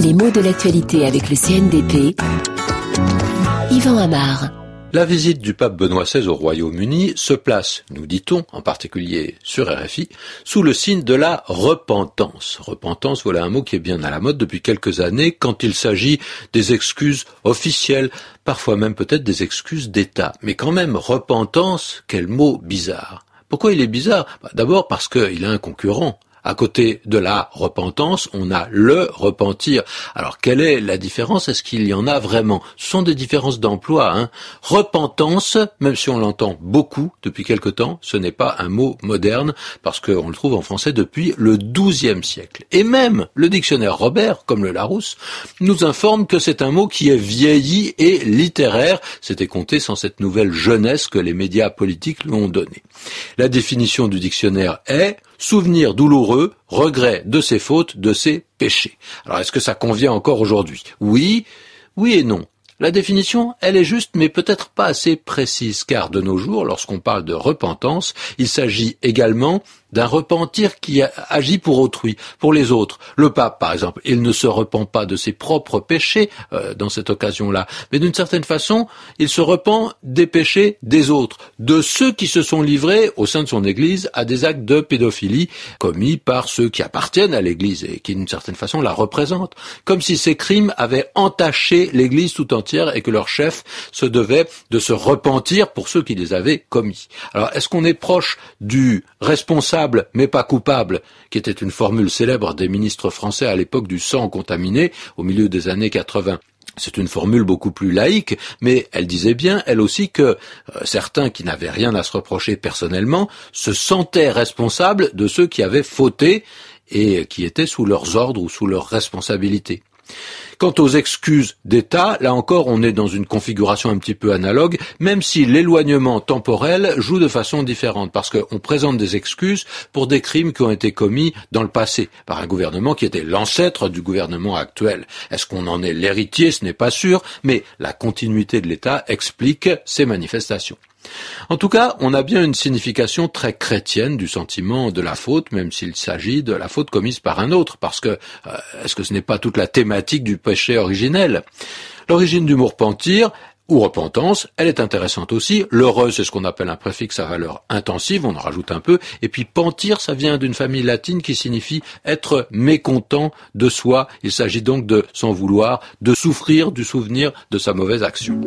Les mots de l'actualité avec le CNDP. Yvan Amar. La visite du pape Benoît XVI au Royaume-Uni se place, nous dit-on, en particulier sur RFI, sous le signe de la repentance. Repentance, voilà un mot qui est bien à la mode depuis quelques années quand il s'agit des excuses officielles, parfois même peut-être des excuses d'État. Mais quand même, repentance, quel mot bizarre. Pourquoi il est bizarre? Bah, D'abord parce qu'il a un concurrent. À côté de la repentance, on a le repentir. Alors quelle est la différence? Est-ce qu'il y en a vraiment? Ce sont des différences d'emploi. Hein. Repentance, même si on l'entend beaucoup depuis quelque temps, ce n'est pas un mot moderne parce qu'on le trouve en français depuis le XIIe siècle. Et même le dictionnaire Robert, comme le Larousse, nous informe que c'est un mot qui est vieilli et littéraire. C'était compté sans cette nouvelle jeunesse que les médias politiques lui ont donnée. La définition du dictionnaire est souvenir douloureux, regret de ses fautes, de ses péchés. Alors est-ce que ça convient encore aujourd'hui? Oui, oui et non. La définition, elle est juste, mais peut-être pas assez précise, car de nos jours, lorsqu'on parle de repentance, il s'agit également d'un repentir qui agit pour autrui, pour les autres. Le pape, par exemple, il ne se repent pas de ses propres péchés euh, dans cette occasion-là, mais d'une certaine façon, il se repent des péchés des autres, de ceux qui se sont livrés au sein de son Église à des actes de pédophilie commis par ceux qui appartiennent à l'Église et qui d'une certaine façon la représentent, comme si ces crimes avaient entaché l'Église tout entière et que leur chef se devait de se repentir pour ceux qui les avaient commis. Alors, est-ce qu'on est proche du responsable mais pas coupable, qui était une formule célèbre des ministres français à l'époque du sang contaminé, au milieu des années 80. C'est une formule beaucoup plus laïque, mais elle disait bien, elle aussi, que euh, certains qui n'avaient rien à se reprocher personnellement se sentaient responsables de ceux qui avaient fauté et qui étaient sous leurs ordres ou sous leurs responsabilités. Quant aux excuses d'État, là encore, on est dans une configuration un petit peu analogue, même si l'éloignement temporel joue de façon différente, parce qu'on présente des excuses pour des crimes qui ont été commis dans le passé, par un gouvernement qui était l'ancêtre du gouvernement actuel. Est-ce qu'on en est l'héritier? Ce n'est pas sûr, mais la continuité de l'État explique ces manifestations. En tout cas, on a bien une signification très chrétienne du sentiment de la faute, même s'il s'agit de la faute commise par un autre, parce que euh, est-ce que ce n'est pas toute la thématique du péché originel? L'origine du mot repentir, ou repentance, elle est intéressante aussi. L'heureux, c'est ce qu'on appelle un préfixe à valeur intensive, on en rajoute un peu. Et puis pentir, ça vient d'une famille latine qui signifie être mécontent de soi. Il s'agit donc de s'en vouloir, de souffrir du souvenir de sa mauvaise action.